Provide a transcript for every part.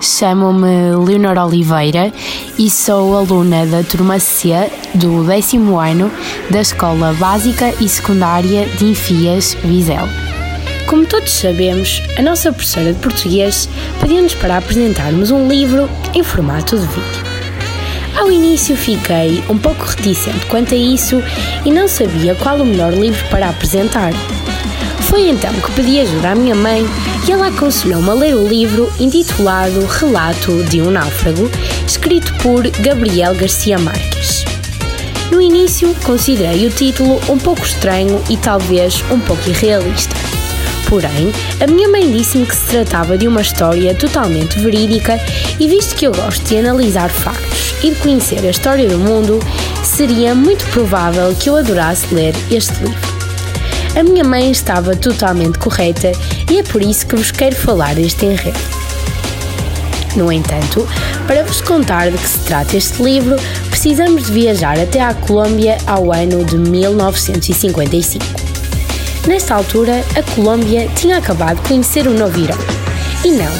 chamo-me Leonor Oliveira e sou aluna da turma C do décimo ano da Escola Básica e Secundária de Infias, Visel. Como todos sabemos, a nossa professora de português pediu-nos para apresentarmos um livro em formato de vídeo. Ao início fiquei um pouco reticente quanto a isso e não sabia qual o melhor livro para apresentar. Foi então que pedi ajuda à minha mãe e ela aconselhou-me a ler o livro intitulado Relato de um Náufrago, escrito por Gabriel Garcia Marques. No início, considerei o título um pouco estranho e talvez um pouco irrealista. Porém, a minha mãe disse-me que se tratava de uma história totalmente verídica e, visto que eu gosto de analisar factos e de conhecer a história do mundo, seria muito provável que eu adorasse ler este livro. A minha mãe estava totalmente correta e é por isso que vos quero falar deste enredo. No entanto, para vos contar de que se trata este livro, precisamos de viajar até à Colômbia ao ano de 1955. Nesta altura, a Colômbia tinha acabado de conhecer o novo herói. E não,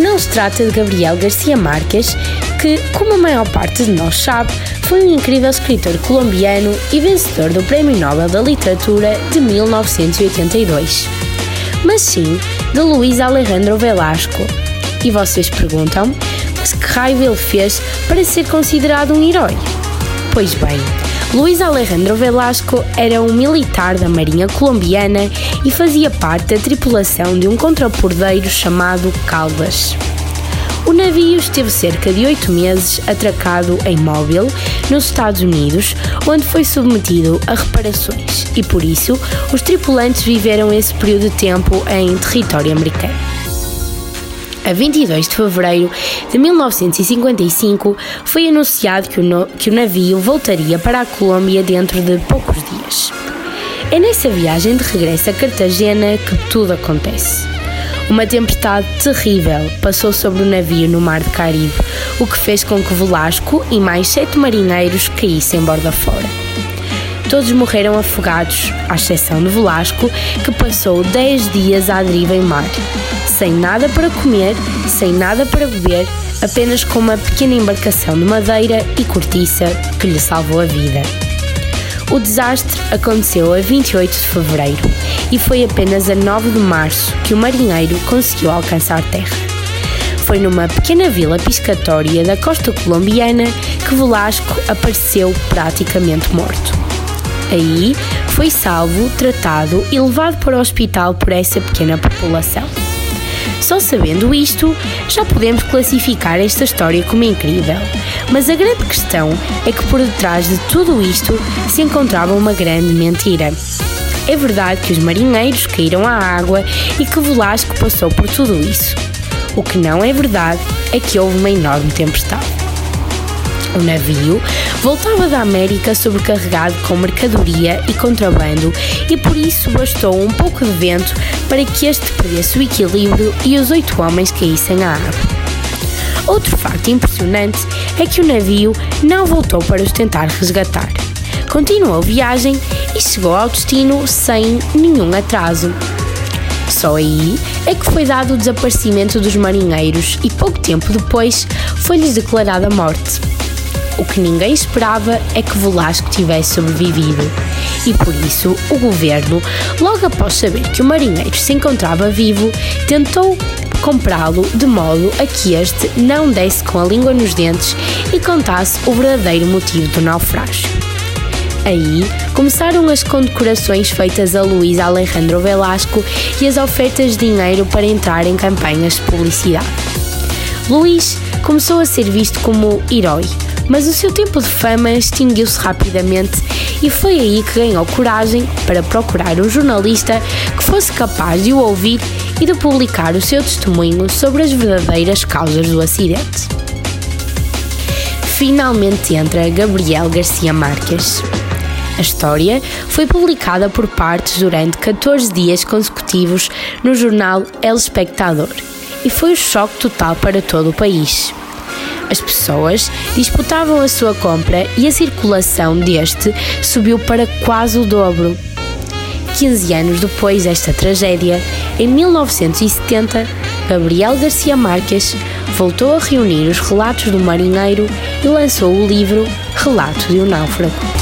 não se trata de Gabriel Garcia Marques, que, como a maior parte de nós sabe, foi um incrível escritor colombiano e vencedor do Prémio Nobel da Literatura de 1982. Mas sim de Luís Alejandro Velasco. E vocês perguntam, mas que raio ele fez para ser considerado um herói? Pois bem, Luís Alejandro Velasco era um militar da Marinha Colombiana e fazia parte da tripulação de um contrapordeiro chamado Caldas. O navio esteve cerca de oito meses atracado em Mobile, nos Estados Unidos, onde foi submetido a reparações e, por isso, os tripulantes viveram esse período de tempo em território americano. A 22 de fevereiro de 1955 foi anunciado que o, no, que o navio voltaria para a Colômbia dentro de poucos dias. É nessa viagem de regresso a Cartagena que tudo acontece. Uma tempestade terrível passou sobre o navio no Mar do Caribe, o que fez com que Velasco e mais sete marinheiros caíssem borda fora. Todos morreram afogados, à exceção de Velasco, que passou 10 dias à deriva em mar, sem nada para comer, sem nada para beber, apenas com uma pequena embarcação de madeira e cortiça que lhe salvou a vida. O desastre aconteceu a 28 de fevereiro e foi apenas a 9 de março que o marinheiro conseguiu alcançar terra. Foi numa pequena vila piscatória da costa colombiana que Velasco apareceu praticamente morto. Aí foi salvo, tratado e levado para o hospital por essa pequena população. Só sabendo isto, já podemos classificar esta história como incrível. Mas a grande questão é que por detrás de tudo isto se encontrava uma grande mentira. É verdade que os marinheiros caíram à água e que Velasco passou por tudo isso. O que não é verdade é que houve uma enorme tempestade. O navio voltava da América sobrecarregado com mercadoria e contrabando e por isso bastou um pouco de vento para que este perdesse o equilíbrio e os oito homens caíssem à água. Outro facto impressionante é que o navio não voltou para os tentar resgatar. Continuou a viagem e chegou ao destino sem nenhum atraso. Só aí é que foi dado o desaparecimento dos marinheiros e pouco tempo depois foi-lhes declarada a morte. O que ninguém esperava é que Velasco tivesse sobrevivido. E por isso, o governo, logo após saber que o marinheiro se encontrava vivo, tentou comprá-lo de modo a que este não desse com a língua nos dentes e contasse o verdadeiro motivo do naufrágio. Aí começaram as condecorações feitas a Luís Alejandro Velasco e as ofertas de dinheiro para entrar em campanhas de publicidade. Luís começou a ser visto como herói, mas o seu tempo de fama extinguiu-se rapidamente e foi aí que ganhou coragem para procurar um jornalista que fosse capaz de o ouvir e de publicar o seu testemunho sobre as verdadeiras causas do acidente. finalmente entra Gabriel Garcia Marques. A história foi publicada por partes durante 14 dias consecutivos no jornal El Espectador e foi um choque total para todo o país. As pessoas disputavam a sua compra e a circulação deste subiu para quase o dobro. 15 anos depois desta tragédia, em 1970, Gabriel Garcia Marques voltou a reunir os relatos do marinheiro e lançou o livro Relato de um Náufrago.